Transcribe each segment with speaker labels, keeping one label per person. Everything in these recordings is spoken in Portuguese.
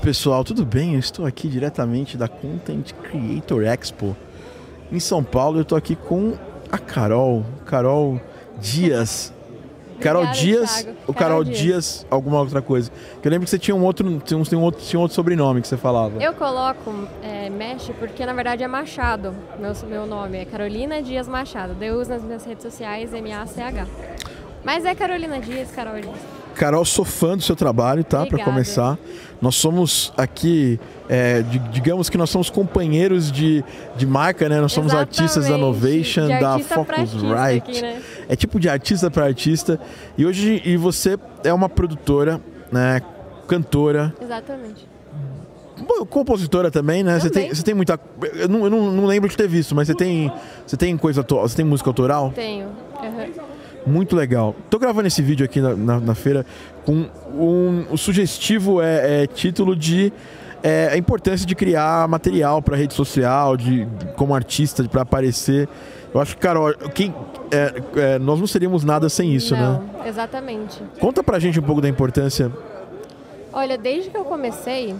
Speaker 1: pessoal, tudo bem? Eu estou aqui diretamente da Content Creator Expo em São Paulo. Eu estou aqui com a Carol, Carol Dias. Carol
Speaker 2: Obrigada,
Speaker 1: Dias
Speaker 2: Thiago.
Speaker 1: ou Carol
Speaker 2: Carol
Speaker 1: Dias.
Speaker 2: Dias.
Speaker 1: alguma outra coisa? Que eu lembro que você tinha um outro, tinha um, tinha um outro, tinha um outro sobrenome que você falava.
Speaker 2: Eu coloco é, Mesh porque na verdade é Machado. Meu, meu nome é Carolina Dias Machado. Daí Eu uso nas minhas redes sociais M-A-C-H. Mas é Carolina Dias, Carol Dias.
Speaker 1: Carol, sou fã do seu trabalho, tá? Para começar. Nós somos aqui, é, di- digamos que nós somos companheiros de, de marca, né? Nós somos artistas da
Speaker 2: Exatamente.
Speaker 1: Innovation,
Speaker 2: De
Speaker 1: da
Speaker 2: pra artista
Speaker 1: Focusrite.
Speaker 2: aqui, né?
Speaker 1: É tipo de artista para artista. E hoje e você é uma produtora, né? Cantora,
Speaker 2: Exatamente.
Speaker 1: Compositora também, né? Você tem, você tem muita. Eu, não, eu não lembro de ter visto, mas você tem, você tem coisa atual, você tem música autoral?
Speaker 2: Tenho. Uhum.
Speaker 1: Muito legal. Tô gravando esse vídeo aqui na, na- na feira com um, o sugestivo é, é título de é, a importância de criar material para rede social, de como artista para aparecer. Eu acho que, Carol, quem, é, é, nós não seríamos nada sem isso,
Speaker 2: Não,
Speaker 1: né?
Speaker 2: exatamente.
Speaker 1: Conta pra gente um pouco da importância.
Speaker 2: Olha, desde que eu comecei,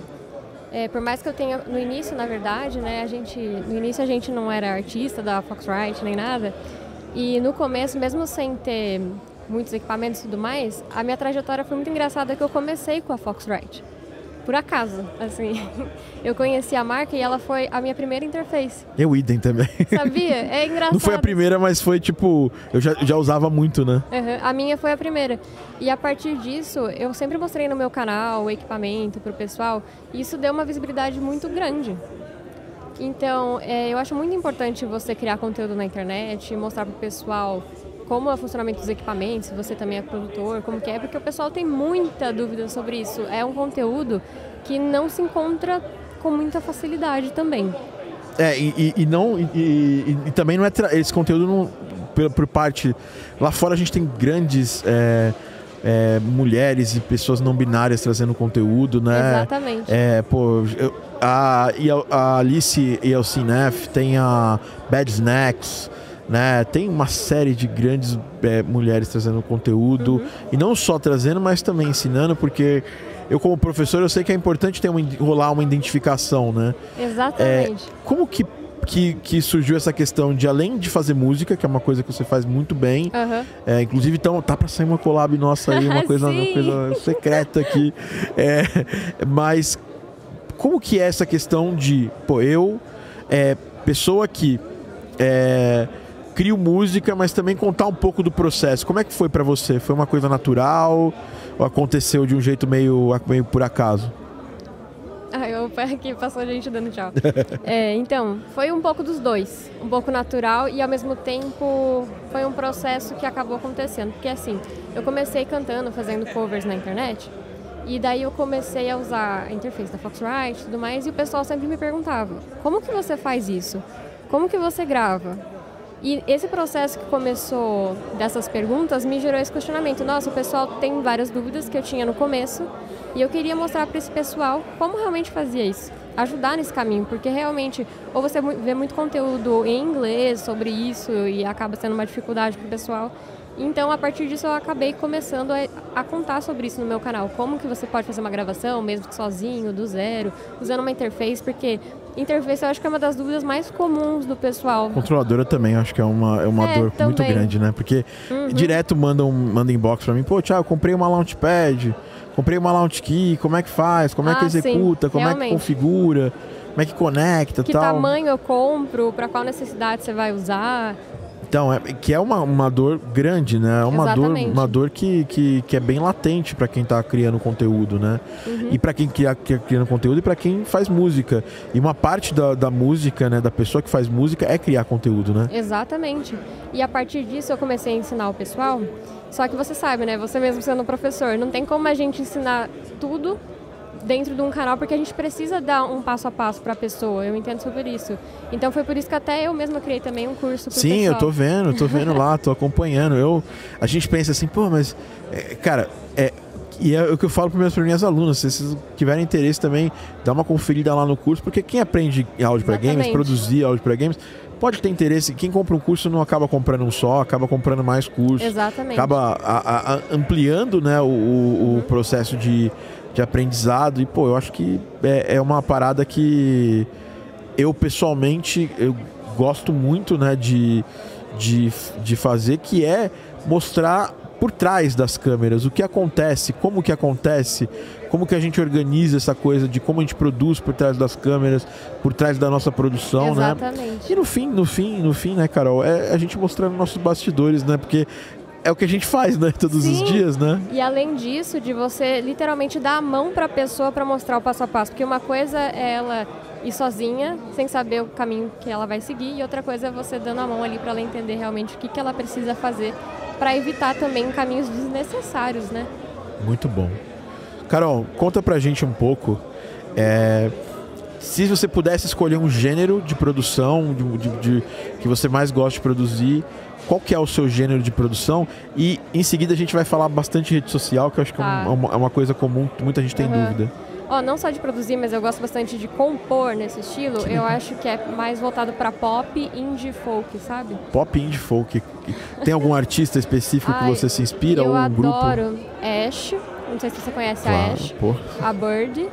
Speaker 2: é, por mais que eu tenha no início, na verdade, né, a gente, no início a gente não era artista da Foxrite nem nada. E no começo, mesmo sem ter muitos equipamentos e tudo mais, a minha trajetória foi muito engraçada que eu comecei com a Foxrite. Por acaso, assim. Eu conheci a marca e ela foi a minha primeira interface.
Speaker 1: Eu idem também.
Speaker 2: Sabia? É engraçado.
Speaker 1: Não foi a primeira, mas foi tipo. Eu já, já usava muito, né?
Speaker 2: Uhum, A minha foi a primeira. E a partir disso, eu sempre mostrei no meu canal o equipamento para o pessoal. E isso deu uma visibilidade muito grande. Então, é, eu acho muito importante você criar conteúdo na internet, mostrar para o pessoal como é o funcionamento dos equipamentos, se você também é produtor, como que é, porque o pessoal tem muita dúvida sobre isso. É um conteúdo que não se encontra com muita facilidade também.
Speaker 1: É, e, e- não. E, e- e também não é. Esse conteúdo não. Por, por parte. Lá fora a gente tem grandes. é, é, mulheres e pessoas não binárias trazendo conteúdo, né?
Speaker 2: Exatamente.
Speaker 1: É, pô, eu- a, a, Alice e o Cinef tem a Bad Snacks, né? Tem uma série de grandes é, mulheres trazendo conteúdo
Speaker 2: Uhum.
Speaker 1: e não só trazendo, mas também ensinando, porque eu como professor eu sei que é importante ter uma, rolar uma identificação, né?
Speaker 2: Exatamente.
Speaker 1: Como que, que, que surgiu essa questão de além de fazer música, que é uma coisa que você faz muito bem,
Speaker 2: Aham.
Speaker 1: é, inclusive, então, tá pra sair uma collab nossa aí, uma coisa, uma coisa secreta aqui. É, mas como que é essa questão de, pô, eu, é, pessoa que é, crio música, mas também contar um pouco do processo. Como é que foi pra você? Foi uma coisa natural ou aconteceu de um jeito meio, meio por acaso?
Speaker 2: Ai, o pé aqui passou gente dando tchau. É, então, foi um pouco dos dois. Um pouco natural e ao mesmo tempo foi um processo que acabou acontecendo. Porque assim, eu comecei cantando, fazendo covers na internet. E daí eu comecei a usar a interface da Foxrite e tudo mais. E o pessoal sempre me perguntava, como que você faz isso? Como que você grava? E esse processo que começou dessas perguntas me gerou esse questionamento. Nossa, o pessoal tem várias dúvidas que eu tinha no começo e eu queria mostrar para esse pessoal como realmente fazia isso. Ajudar nesse caminho, porque realmente, ou você vê muito conteúdo em inglês sobre isso e acaba sendo uma dificuldade para o pessoal. Então, a partir disso, eu acabei começando a, a contar sobre isso no meu canal. Como que você pode fazer uma gravação, mesmo que sozinho, do zero, usando uma interface, porque interface eu acho que é uma das dúvidas mais comuns do pessoal.
Speaker 1: Controladora também, acho que é uma, é uma
Speaker 2: É,
Speaker 1: dor muito
Speaker 2: também.
Speaker 1: grande, né? Porque
Speaker 2: Uhum.
Speaker 1: direto mandam manda inbox pra mim, pô, Thiago, comprei uma Launchpad, comprei uma Launch Key, como é que faz? Como é que
Speaker 2: Ah, sim,
Speaker 1: executa? como é que
Speaker 2: realmente.
Speaker 1: configura? Como é que conecta
Speaker 2: Que
Speaker 1: tal?
Speaker 2: tamanho eu compro, para qual necessidade você vai usar.
Speaker 1: Então, é, que é uma, uma dor grande, né? É uma dor, uma dor que, que, que é bem latente pra quem tá criando conteúdo, né?
Speaker 2: Uhum.
Speaker 1: E pra quem cria, que- criando conteúdo e pra quem faz música. E uma parte da, da música, né, da pessoa que faz música é criar conteúdo, né?
Speaker 2: Exatamente. E a partir disso eu comecei a ensinar o pessoal. Só que você sabe, né? Você mesmo sendo professor, não tem como a gente ensinar tudo dentro de um canal porque a gente precisa dar um passo a passo para a pessoa. Eu entendo sobre isso. Então foi por isso que até eu mesma criei também um curso
Speaker 1: Sim, eu
Speaker 2: pessoal.
Speaker 1: tô vendo, tô vendo lá, tô acompanhando. Eu, a gente pensa assim, pô, mas, é, cara, é, e é o que eu falo para minhas, minhas alunas, se vocês tiverem interesse também, dá uma conferida lá no curso, porque quem aprende áudio para games, produzir áudio para games, pode ter interesse. Quem compra um curso não acaba comprando um só, acaba comprando mais cursos.
Speaker 2: Exatamente.
Speaker 1: Acaba a- a- a- ampliando né, o, o- o processo de, de aprendizado. E, pô, eu acho que é, é uma parada que eu pessoalmente eu gosto muito né, de, de, de fazer, que é mostrar por trás das câmeras, o que acontece, como que acontece, como que a gente organiza essa coisa de como a gente produz por trás das câmeras, por trás da nossa produção,
Speaker 2: Exatamente.
Speaker 1: né? E no fim, no fim, no fim, né, Carol, é a gente mostrando nossos bastidores, né? Porque é o que a gente faz, né, todos
Speaker 2: Sim.
Speaker 1: os dias, né?
Speaker 2: E além disso, de você literalmente dar a mão para a pessoa para mostrar o passo a passo, porque uma coisa é ela ir sozinha, sem saber o caminho que ela vai seguir, e outra coisa é você dando a mão ali para ela entender realmente o que, que ela precisa fazer para evitar também caminhos desnecessários, né?
Speaker 1: Muito bom. Carol, conta pra gente um pouco. é, se você pudesse escolher um gênero de produção de, de- de- que você mais gosta de produzir, qual que é o seu gênero de produção? E em seguida a gente vai falar bastante de rede social, que eu acho que um- é uma, é uma coisa comum, que muita gente tem
Speaker 2: Aham.
Speaker 1: dúvida.
Speaker 2: Ó, não só de produzir, mas eu gosto bastante de compor nesse estilo. Eu acho que é mais voltado para pop, indie, folk, sabe?
Speaker 1: Pop indie folk. Tem algum artista específico que você se inspira
Speaker 2: eu
Speaker 1: ou um grupo?
Speaker 2: adoro Ash. Não sei se você conhece a
Speaker 1: Claro,
Speaker 2: Ash.
Speaker 1: pô.
Speaker 2: A Bird.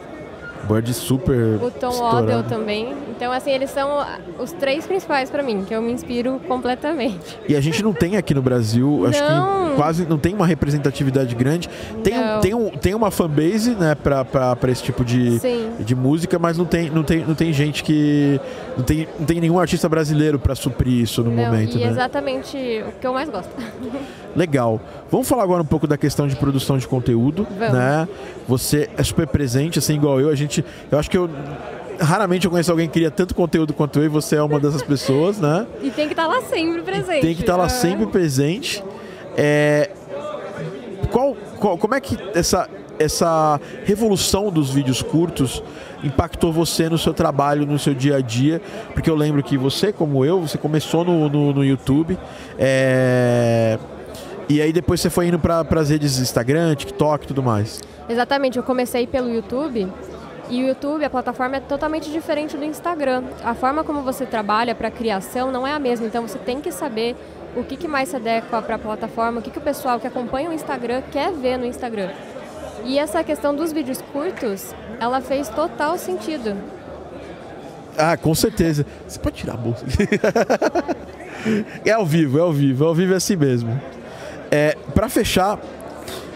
Speaker 1: Bird super
Speaker 2: O Tom
Speaker 1: estourado.
Speaker 2: Odell também. Então, assim, eles são os três principais pra mim, que eu me inspiro completamente.
Speaker 1: E a gente não tem aqui no Brasil, acho que quase não tem uma representatividade grande. Tem, um, tem, um, tem uma fanbase, né, pra, pra, pra esse tipo de,
Speaker 2: Sim.
Speaker 1: de música, mas não tem, não tem, não tem gente que. Não tem, não tem nenhum artista brasileiro pra suprir isso no
Speaker 2: Não,
Speaker 1: momento,
Speaker 2: e
Speaker 1: né?
Speaker 2: exatamente o que eu mais gosto.
Speaker 1: Legal. Vamos falar agora um pouco da questão de produção de conteúdo,
Speaker 2: Vamos.
Speaker 1: né? Você é super presente, assim, igual eu. A gente, eu acho que eu raramente eu conheço alguém que cria tanto conteúdo quanto eu e você é uma dessas pessoas, né?
Speaker 2: E tem que estar lá sempre presente.
Speaker 1: Tem que estar lá
Speaker 2: Ah.
Speaker 1: sempre presente. É, qual, qual- como é que essa, essa revolução dos vídeos curtos impactou você no seu trabalho, no seu dia a dia? Porque eu lembro que você, como eu, você começou no, no, no YouTube. é, e aí depois você foi indo para as redes Instagram, TikTok e tudo mais.
Speaker 2: Exatamente, eu comecei pelo YouTube. E o YouTube, a plataforma é totalmente diferente do Instagram. A forma como você trabalha para criação não é a mesma, então você tem que saber o que, que mais se adequa para a plataforma, o que, que o pessoal que acompanha o Instagram quer ver no Instagram. E essa questão dos vídeos curtos, ela fez total sentido.
Speaker 1: Ah, com certeza. Você pode tirar a bolsa. é ao vivo, é ao vivo, é ao vivo é assim mesmo. É, para fechar,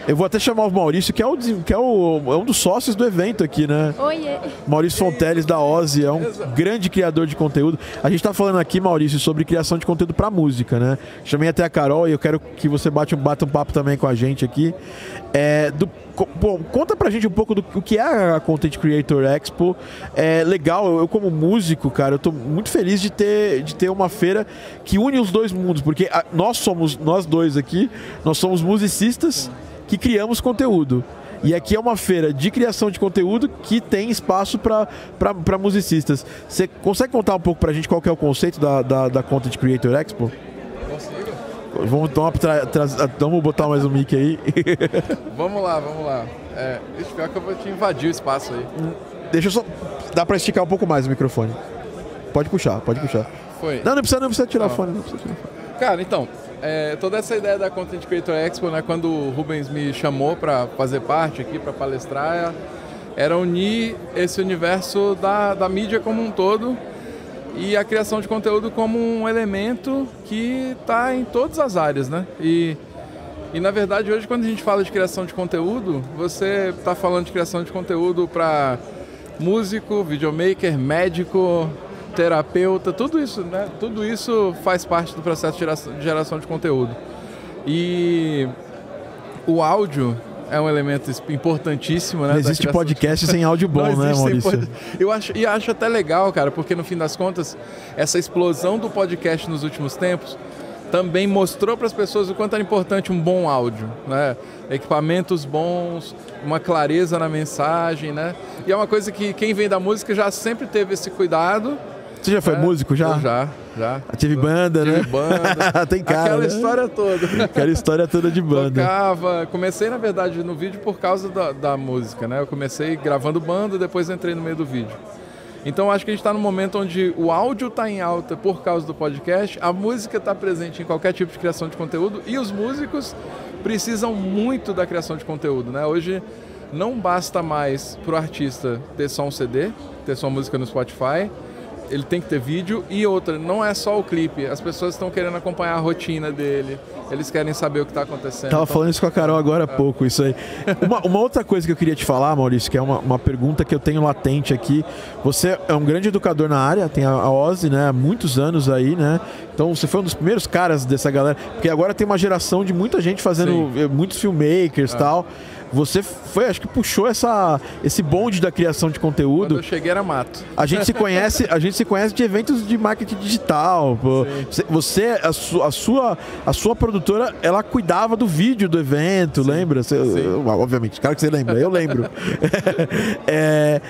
Speaker 1: eu vou até chamar o Maurício, que é, o, que é, o, é um dos sócios do evento aqui, né?
Speaker 2: Oiê!
Speaker 1: Maurício Fonteles da Ozzy é um grande criador de conteúdo. A gente tá falando aqui, Maurício, sobre criação de conteúdo para música, né? Chamei até a Carol e eu quero que você bate um, bata um papo também com a gente aqui. É, do, bom, conta pra gente um pouco do o que é a Content Creator Expo. É legal, eu, eu como músico, cara, eu tô muito feliz de ter, de ter uma feira que une os dois mundos, porque a- nós somos, nós dois aqui, nós somos musicistas que criamos conteúdo. E aqui é uma feira de criação de conteúdo que tem espaço para musicistas. Você consegue contar um pouco pra gente qual que é o conceito da, da, da Content Creator Expo?
Speaker 3: Consigo?
Speaker 1: Vamos, então, tra- tra- vamos botar mais um mic aí.
Speaker 3: Vamos lá, vamos lá. É, pior que eu vou te invadir o espaço aí.
Speaker 1: Deixa eu só. Dá pra esticar um pouco mais o microfone. Pode puxar, pode puxar.
Speaker 3: Foi.
Speaker 1: Não, não precisa, não precisa tirar
Speaker 3: Tá.
Speaker 1: fone. Não precisa tirar fone.
Speaker 3: Cara, então, é, toda essa ideia da Content Creator Expo, né, quando o Rubens me chamou para fazer parte aqui, para palestrar, era unir esse universo da, da mídia como um todo e a criação de conteúdo como um elemento que está em todas as áreas, né? E, e na verdade hoje quando a gente fala de criação de conteúdo, você está falando de criação de conteúdo para músico, videomaker, médico, terapeuta, tudo isso, né? Tudo isso faz parte do processo de geração de, geração de conteúdo. E o áudio é um elemento importantíssimo, né?
Speaker 1: Não existe
Speaker 3: criação de
Speaker 1: podcast sem áudio bom,
Speaker 3: não
Speaker 1: né, Maurício?
Speaker 3: pod- Eu acho, e acho até legal, cara, porque no fim das contas, essa explosão do podcast nos últimos tempos também mostrou para as pessoas o quanto era importante um bom áudio, né? Equipamentos bons, uma clareza na mensagem, né? E é uma coisa que quem vem da música já sempre teve esse cuidado.
Speaker 1: Você já foi
Speaker 3: né?
Speaker 1: músico já?
Speaker 3: Já, já.
Speaker 1: Tive banda,
Speaker 3: Tive
Speaker 1: né?
Speaker 3: banda.
Speaker 1: Tem cara.
Speaker 3: Aquela
Speaker 1: né?
Speaker 3: história toda.
Speaker 1: Aquela história toda de banda.
Speaker 3: Tocava. Comecei, na verdade, no vídeo por causa da, da música, né? Eu comecei gravando banda, depois entrei no meio do vídeo. Então acho que a gente está num momento onde o áudio está em alta por causa do podcast, a música está presente em qualquer tipo de criação de conteúdo e os músicos precisam muito da criação de conteúdo, né? Hoje não basta mais pro artista ter só um CD, ter só música no Spotify, ele tem que ter vídeo e outra, não é só o clipe, as pessoas estão querendo acompanhar a rotina dele, eles querem saber o que está acontecendo.
Speaker 1: Tava então... falando isso com a Carol agora há é. pouco, isso aí. Uma, uma, outra coisa que eu queria te falar, Maurício, que é uma, uma pergunta que eu tenho latente aqui. Você é um grande educador na área, tem a, a Ozzy, né, há muitos anos aí, né? Então você foi um dos primeiros caras dessa galera, porque agora tem uma geração de muita gente fazendo Sim. muitos filmmakers e é. tal. Você foi, acho que puxou essa, esse bonde da criação de conteúdo. Quando
Speaker 3: eu cheguei era mato.
Speaker 1: A gente se conhece, a gente se conhece de eventos de marketing digital. Sim. Você, a, su, a, sua, a sua produtora, ela cuidava do vídeo do evento, Sim. lembra? Você, Sim. Obviamente, claro que você lembra, eu lembro. é,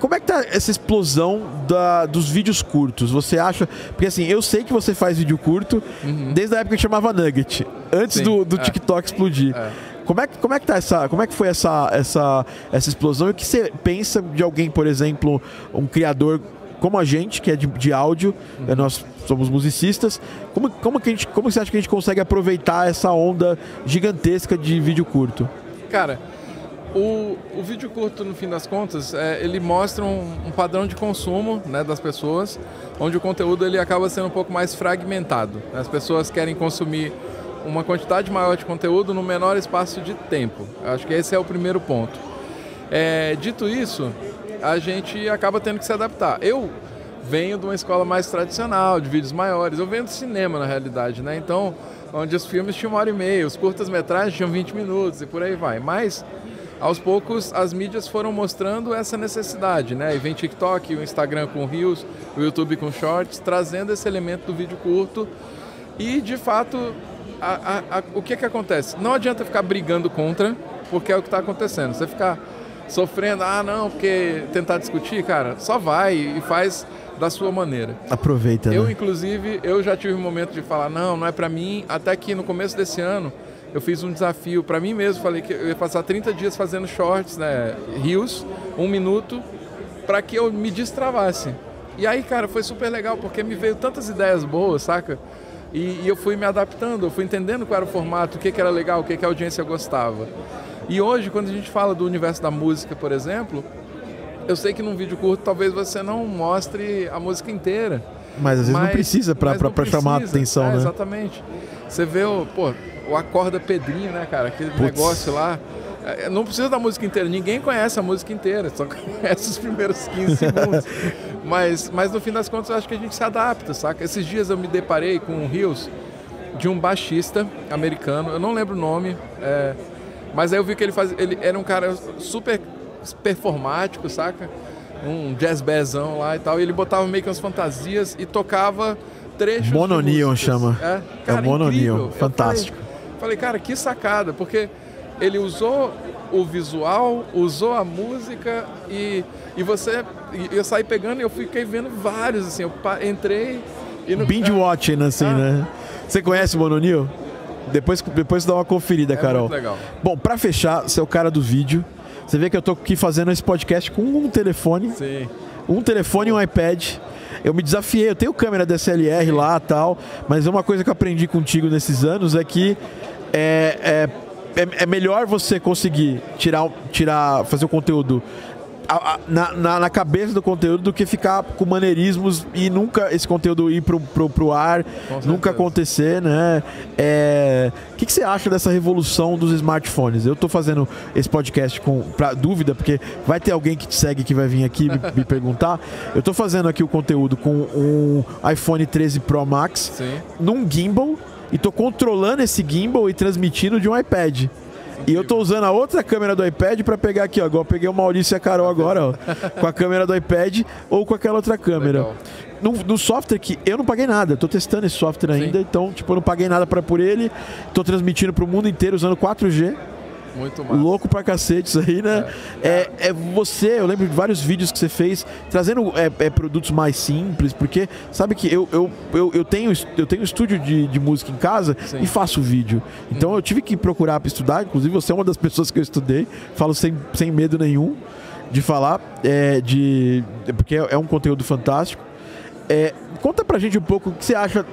Speaker 1: como é que tá essa explosão da, dos vídeos curtos? Você acha. Porque assim, eu sei que você faz vídeo curto uhum. desde a época que chamava Nugget, antes do, do é. TikTok explodir. É. Como é, que, como é que tá essa, como é que foi essa, essa, essa explosão? E o que você pensa de alguém, por exemplo, um criador como a gente, que é de, de áudio, uhum. nós somos musicistas, como, como, que a gente, como você acha que a gente consegue aproveitar essa onda gigantesca de vídeo curto?
Speaker 3: Cara, o, o vídeo curto, no fim das contas, é, ele mostra um, um, padrão de consumo né, das pessoas, onde o conteúdo ele acaba sendo um pouco mais fragmentado. As pessoas querem consumir uma quantidade maior de conteúdo no menor espaço de tempo. Acho que esse é o primeiro ponto. É, dito isso, a gente acaba tendo que se adaptar. Eu venho de uma escola mais tradicional, de vídeos maiores. Eu venho do cinema, na realidade, né? Então, onde os filmes tinham uma hora e meia, os curtas-metragens tinham 20 minutos e por aí vai. Mas, aos poucos, as mídias foram mostrando essa necessidade, né? E vem TikTok, o Instagram com Reels, o YouTube com Shorts, trazendo esse elemento do vídeo curto. E, de fato, a, a, a, o que que acontece? Não adianta ficar brigando contra, porque é o que está acontecendo. Você ficar sofrendo, ah, não, porque tentar discutir, cara, só vai e faz da sua maneira.
Speaker 1: Aproveita.
Speaker 3: Eu,
Speaker 1: né?
Speaker 3: inclusive, eu já tive um momento de falar, não, não é para mim. Até que no começo desse ano eu fiz um desafio para mim mesmo. Falei que eu ia passar 30 dias fazendo shorts, né, rios, um minuto, para que eu me destravasse. E aí, cara, foi super legal porque me veio tantas ideias boas, saca? E, e, eu fui me adaptando, eu fui entendendo qual era o formato, o que, que era legal, o que, que a audiência gostava. E hoje, quando a gente fala do universo da música, por exemplo, eu sei que num vídeo curto talvez você não mostre a música inteira.
Speaker 1: Mas às vezes mas, não precisa para chamar a atenção, é, né?
Speaker 3: Exatamente. Você vê o, pô, o Acorda Pedrinho, né, cara? Aquele Puts. negócio lá. É, não precisa da música inteira, ninguém conhece a música inteira, só conhece os primeiros 15 segundos. mas, mas no fim das contas eu acho que a gente se adapta, saca? Esses dias eu me deparei com um Rios de um baixista americano, eu não lembro o nome, é, mas aí eu vi que ele fazia, ele era um cara super performático, saca? Um jazz bezão lá e tal, e ele botava meio que umas fantasias e tocava trechos.
Speaker 1: Mononion chama. É, cara, é Mononion, fantástico.
Speaker 3: Falei, falei, cara, que sacada, porque ele usou o visual, usou a música e, e você. E eu saí pegando e eu fiquei vendo vários, assim. Eu entrei
Speaker 1: e no. Binge watching, assim, ah. né? Você conhece o Mononil? Depois, depois dá uma conferida,
Speaker 3: é
Speaker 1: Carol.
Speaker 3: Muito legal.
Speaker 1: Bom, pra fechar, você é o cara do vídeo. Você vê que eu tô aqui fazendo esse podcast com um telefone.
Speaker 3: Sim.
Speaker 1: Um telefone e um iPad. Eu me desafiei, eu tenho câmera DSLR Sim. lá tal, mas uma coisa que eu aprendi contigo nesses anos é que é, é é, é melhor você conseguir tirar, tirar fazer o conteúdo na, na, na, cabeça do conteúdo do que ficar com maneirismos e nunca esse conteúdo ir pro, pro, pro ar, nunca acontecer, né? É... O que, que, você acha dessa revolução dos smartphones? Eu estou fazendo esse podcast com pra dúvida, porque vai ter alguém que te segue que vai vir aqui me, me perguntar. Eu estou fazendo aqui o conteúdo com um iPhone 13 Pro Max
Speaker 3: Sim.
Speaker 1: num gimbal e tô controlando esse gimbal e transmitindo de um iPad. E eu tô usando a outra câmera do iPad para pegar aqui, ó. Igual eu peguei o Maurício e a Carol agora, ó. com a câmera do iPad ou com aquela outra câmera. No, no, software que eu não paguei nada, tô testando esse software ainda, Sim. então, tipo, eu não paguei nada para por ele. Tô transmitindo para o mundo inteiro usando 4G.
Speaker 3: Muito massa.
Speaker 1: Louco pra cacete isso aí, né? É. é, é você, eu lembro de vários vídeos que você fez trazendo é, é, produtos mais simples, porque sabe que eu, eu, eu, eu tenho eu tenho estúdio de, de música em casa Sim. e faço vídeo. Então hum. eu tive que procurar para estudar, inclusive você é uma das pessoas que eu estudei, falo sem, sem medo nenhum de falar, é, de, porque é, é um conteúdo fantástico. É, conta pra gente um pouco o que você acha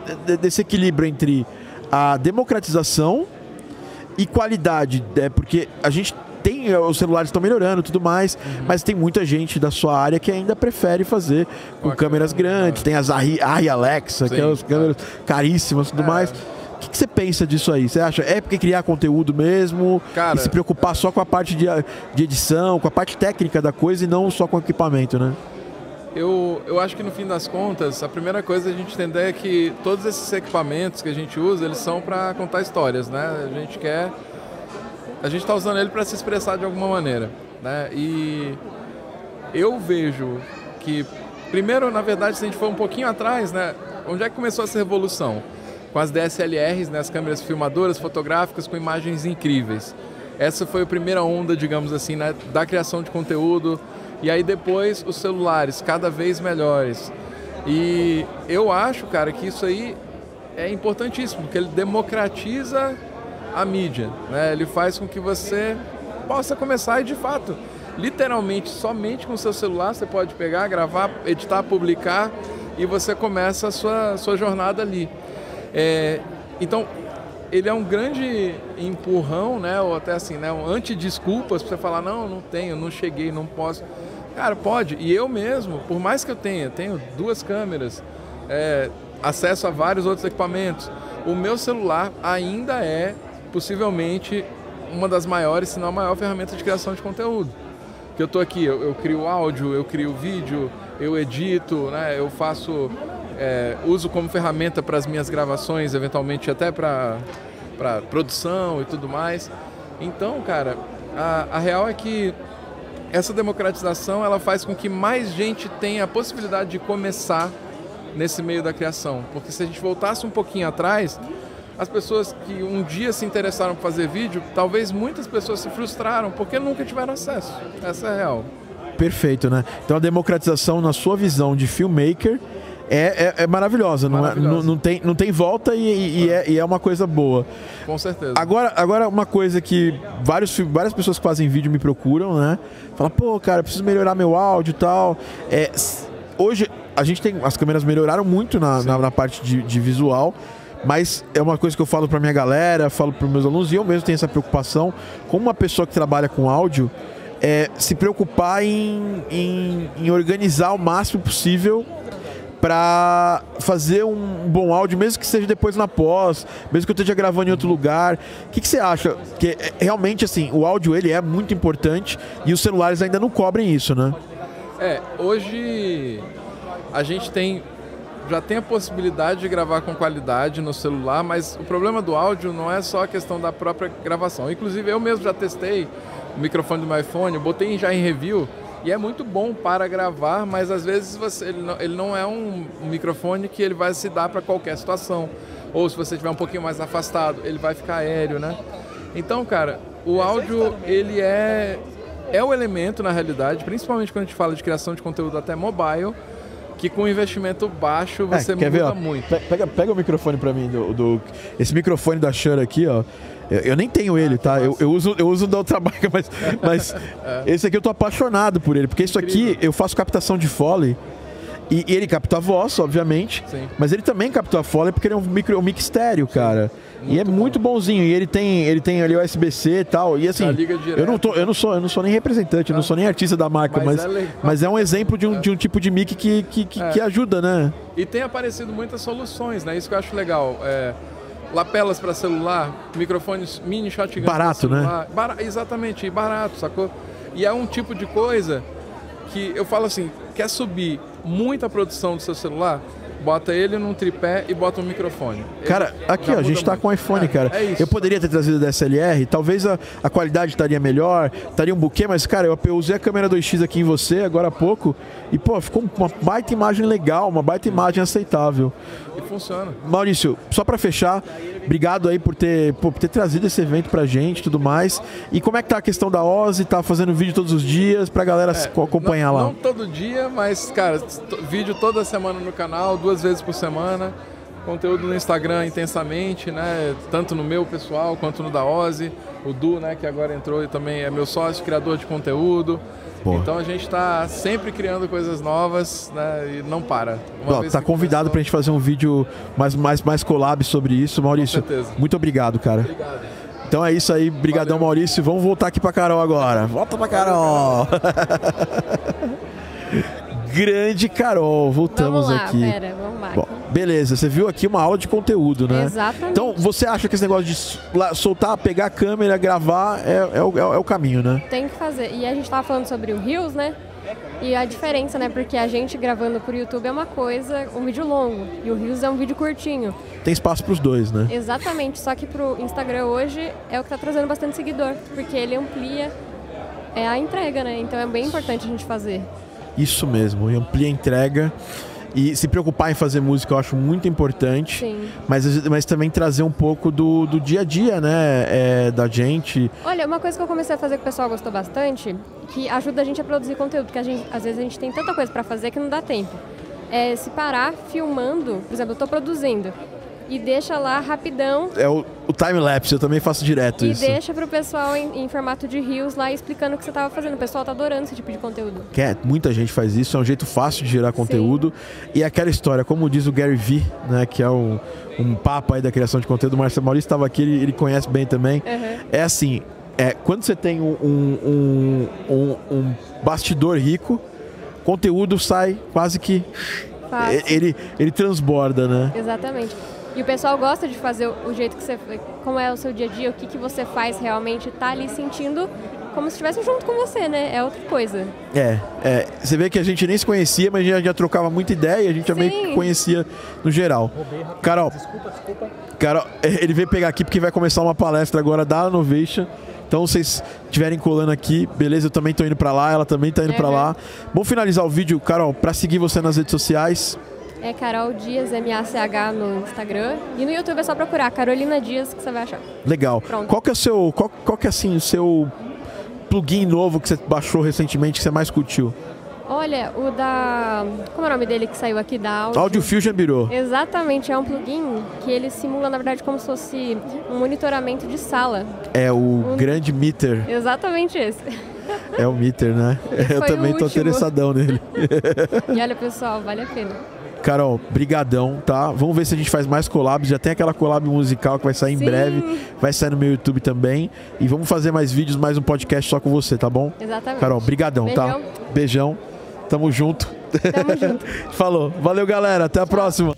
Speaker 1: desse equilíbrio entre a democratização e qualidade, é porque a gente tem eh, os celulares estão melhorando tudo mais,
Speaker 3: Uhum.
Speaker 1: mas tem muita gente da sua área que ainda prefere fazer com câmeras
Speaker 3: câmera,
Speaker 1: grandes, tem as Arri, Arri Alexa, que
Speaker 3: Sim,
Speaker 1: é as câmeras caríssimas e tudo
Speaker 3: É.
Speaker 1: mais. O que, que você pensa disso aí? Você acha é porque criar conteúdo mesmo
Speaker 3: Cara,
Speaker 1: e se preocupar só com a parte de, de edição, com a parte técnica da coisa e não só com o equipamento, né?
Speaker 3: Eu, eu acho que no fim das contas, a primeira coisa a gente entender é que todos esses equipamentos que a gente usa, eles são para contar histórias, né? A gente quer. A gente está usando ele para se expressar de alguma maneira, né? E eu vejo que, primeiro, na verdade, se a gente for um pouquinho atrás, né? Onde é que começou essa revolução? Com as DSLRs, né? As câmeras filmadoras fotográficas com imagens incríveis. Essa foi a primeira onda, digamos assim, né? da criação de conteúdo. E aí depois os celulares cada vez melhores. E eu acho, cara, que isso aí é importantíssimo, porque ele democratiza a mídia, né? Ele faz com que você possa começar e de fato, literalmente somente com seu celular você pode pegar, gravar, editar, publicar e você começa a sua, sua jornada ali. É, então, ele é um grande empurrão, né? Ou até assim, né? Um anti-desculpas para você falar, não, não tenho, não cheguei, não posso. Cara, pode. E eu mesmo, por mais que eu tenha, tenho duas câmeras, é, acesso a vários outros equipamentos, o meu celular ainda é possivelmente uma das maiores, se não a maior ferramenta de criação de conteúdo. Que eu tô aqui, eu, eu crio áudio, eu crio vídeo, eu edito, né? Eu faço, é, uso como ferramenta para as minhas gravações, eventualmente até para produção e tudo mais. Então, cara, a, a real é que essa democratização ela faz com que mais gente tenha a possibilidade de começar nesse meio da criação. Porque se a gente voltasse um pouquinho atrás, as pessoas que um dia se interessaram por fazer vídeo, talvez muitas pessoas se frustraram porque nunca tiveram acesso. Essa é a real.
Speaker 1: Perfeito, né? Então a democratização, na sua visão de filmmaker, é, é, é maravilhosa. Não, é- não, não tem, não tem volta e, e- é, e é uma coisa boa.
Speaker 3: Com certeza.
Speaker 1: Agora, agora uma coisa que vários, várias pessoas que fazem vídeo me procuram, né? Fala, pô, cara, preciso melhorar meu áudio e tal. É, hoje a gente tem. As câmeras melhoraram muito na, na, na parte de, de visual. Mas é uma coisa que eu falo pra minha galera, falo pros meus alunos, e eu mesmo tenho essa preocupação. Como uma pessoa que trabalha com áudio, é se preocupar em, em, em organizar o máximo possível para fazer um bom áudio, mesmo que seja depois na pós, mesmo que eu esteja gravando em outro lugar. O que, que você acha? Que é, realmente assim, o áudio ele é muito importante e os celulares ainda não cobrem isso, né?
Speaker 3: É, hoje a gente tem já tem a possibilidade de gravar com qualidade no celular, mas o problema do áudio não é só a questão da própria gravação. Inclusive eu mesmo já testei o microfone do meu iPhone, botei já em review e é muito bom para gravar, mas às vezes você, ele, não, ele não é um, um microfone que ele vai se dar para qualquer situação. Ou se você estiver um pouquinho mais afastado, ele vai ficar aéreo, né? Então, cara, o áudio ele é é o elemento na realidade, principalmente quando a gente fala de criação de conteúdo até mobile, que com investimento baixo você
Speaker 1: É, quer
Speaker 3: muda
Speaker 1: ver, ó?
Speaker 3: muito.
Speaker 1: Pe- Pega, pega o microfone pra mim, do, do- esse microfone da Shure aqui, ó. Eu, eu nem tenho ele, tá? Eu, eu uso, eu uso da outra marca, mas, mas esse aqui eu tô apaixonado por ele, porque isso aqui eu faço captação de Foley. E, e ele capta a voz, obviamente,
Speaker 3: Sim.
Speaker 1: mas ele também capta a Foley porque ele é um, micro, um mix estéreo, cara. e é muito bonzinho. E ele tem, ele tem ali USB-C e tal. E assim, eu não, tô, eu, não sou, eu não sou nem representante, eu não sou nem artista da marca,
Speaker 3: Mas
Speaker 1: mas,
Speaker 3: é
Speaker 1: mas é um exemplo de um, de um tipo de mic que, que, que,
Speaker 3: É.
Speaker 1: que ajuda, né?
Speaker 3: E tem aparecido muitas soluções, né? Isso que eu acho legal. É, lapelas para celular, microfones mini shotgun
Speaker 1: Barato, né?
Speaker 3: Bara- exatamente, barato, sacou? E é um tipo de coisa que eu falo assim, quer subir muita produção do seu celular? Bota ele num tripé e bota um microfone. Ele
Speaker 1: Cara, aqui
Speaker 3: já
Speaker 1: ó, a gente tá
Speaker 3: muito.
Speaker 1: com iPhone,
Speaker 3: É,
Speaker 1: cara.
Speaker 3: É.
Speaker 1: Eu poderia ter trazido a DSLR, talvez a, a qualidade estaria melhor, estaria um buquê, mas, cara, eu, eu usei a câmera 2x aqui em você agora há pouco e, pô, ficou uma baita imagem legal, uma baita imagem aceitável.
Speaker 3: E funciona.
Speaker 1: Maurício, só pra fechar, obrigado aí por ter, por ter trazido esse evento pra gente e tudo mais. E como é que tá a questão da Ozzy? Tá fazendo vídeo todos os dias pra galera co- acompanhar
Speaker 3: É, não,
Speaker 1: lá?
Speaker 3: Não todo dia, mas, cara, vídeo toda semana no canal, duas vezes por semana. Conteúdo no Instagram intensamente, né? Tanto no meu pessoal quanto no da Ozzy. O Du, né, que agora entrou e também é meu sócio, criador de conteúdo.
Speaker 1: Boa.
Speaker 3: Então a gente está sempre criando coisas novas, né? E não para. Uma
Speaker 1: Ó, tá convidado pra
Speaker 3: começou-
Speaker 1: gente fazer um vídeo mais, mais, mais collab sobre isso. Maurício,
Speaker 3: Com certeza.
Speaker 1: muito obrigado, cara.
Speaker 3: Obrigado.
Speaker 1: Então é isso aí, brigadão Maurício. Vamos voltar aqui pra Carol agora. Volta pra Carol. Grande Carol, voltamos
Speaker 2: vamos lá,
Speaker 1: aqui.
Speaker 2: Pera,
Speaker 1: Bom, beleza, você viu aqui uma aula de conteúdo, né?
Speaker 2: Exatamente.
Speaker 1: Então, você acha que esse negócio de soltar, pegar a câmera, gravar é, é o, é o caminho, né?
Speaker 2: Tem que fazer. E a gente tava falando sobre o Reels, né? E a diferença, né? Porque a gente gravando por YouTube é uma coisa, um vídeo longo. E o Reels é um vídeo curtinho.
Speaker 1: Tem espaço pros dois, né?
Speaker 2: Exatamente. Só que pro Instagram hoje é o que tá trazendo bastante seguidor. Porque ele amplia é a entrega, né? Então é bem importante a gente fazer.
Speaker 1: Isso mesmo, e amplia a entrega. E se preocupar em fazer música eu acho muito importante.
Speaker 2: Sim.
Speaker 1: Mas, mas também trazer um pouco do, do dia a dia, né? É, da gente.
Speaker 2: Olha, uma coisa que eu comecei a fazer que o pessoal gostou bastante, que ajuda a gente a produzir conteúdo, porque a gente, às vezes a gente tem tanta coisa pra fazer que não dá tempo. É se parar filmando, por exemplo, eu tô produzindo e deixa lá rapidão
Speaker 1: É o, o time-lapse, eu também faço direto
Speaker 2: e
Speaker 1: isso.
Speaker 2: deixa pro pessoal em, em formato de reels lá explicando o que você tava fazendo. O pessoal tá adorando esse tipo de conteúdo.
Speaker 1: Que é, muita gente faz isso, é um jeito fácil de gerar conteúdo. E é aquela história, como diz o Gary Vee, né, que é um, um papa aí da criação de conteúdo, o Marcelo Maurício estava aqui, ele, ele conhece bem também.
Speaker 2: Uhum.
Speaker 1: É assim, é, quando você tem um, um, um, um bastidor rico, conteúdo sai quase que.
Speaker 2: Fácil.
Speaker 1: Ele, ele transborda, né?
Speaker 2: Exatamente. E o pessoal gosta de fazer o jeito que você. Como é o seu dia a dia, o que, que você faz realmente, tá ali sentindo como se estivesse junto com você, né? É outra coisa.
Speaker 1: É, é, você vê que a gente nem se conhecia, mas a gente já trocava muita ideia, a gente já meio que
Speaker 2: Sim.
Speaker 1: conhecia no geral. Carol, Carol, ele veio pegar aqui porque vai começar uma palestra agora da Innovation. Então, se vocês estiverem colando aqui, beleza, eu também tô indo pra lá, ela também tá indo pra
Speaker 2: Uhum.
Speaker 1: lá. Vamos finalizar o vídeo, Carol, pra seguir você nas redes sociais.
Speaker 2: É Carol Dias, M-A-C-H no Instagram. E no YouTube é só procurar Carolina Dias que você vai achar.
Speaker 1: Legal.
Speaker 2: Pronto.
Speaker 1: Qual que é o seu, qual, qual que é assim o seu plugin novo que você baixou recentemente que você mais curtiu?
Speaker 2: Olha, o da. Como é o nome dele que saiu aqui da Audio?
Speaker 1: Audio Fusion Bureau.
Speaker 2: Exatamente, é um plugin que ele simula, na verdade, como se fosse um monitoramento de sala.
Speaker 1: É o grande meter.
Speaker 2: Exatamente esse.
Speaker 1: É o meter, né? Eu
Speaker 2: foi
Speaker 1: também
Speaker 2: o
Speaker 1: tô interessadão nele.
Speaker 2: E olha, pessoal, vale a pena.
Speaker 1: Carol, brigadão, tá? Vamos ver se a gente faz mais collabs. Já tem aquela collab musical que vai sair em
Speaker 2: Sim.
Speaker 1: breve. Vai sair no meu YouTube também. E vamos fazer mais vídeos, mais um podcast só com você, tá bom?
Speaker 2: Exatamente.
Speaker 1: Carol, brigadão, tá?
Speaker 2: Beijão.
Speaker 1: Beijão. Tamo junto.
Speaker 2: Tamo junto.
Speaker 1: Falou. Valeu, galera. Até a próxima.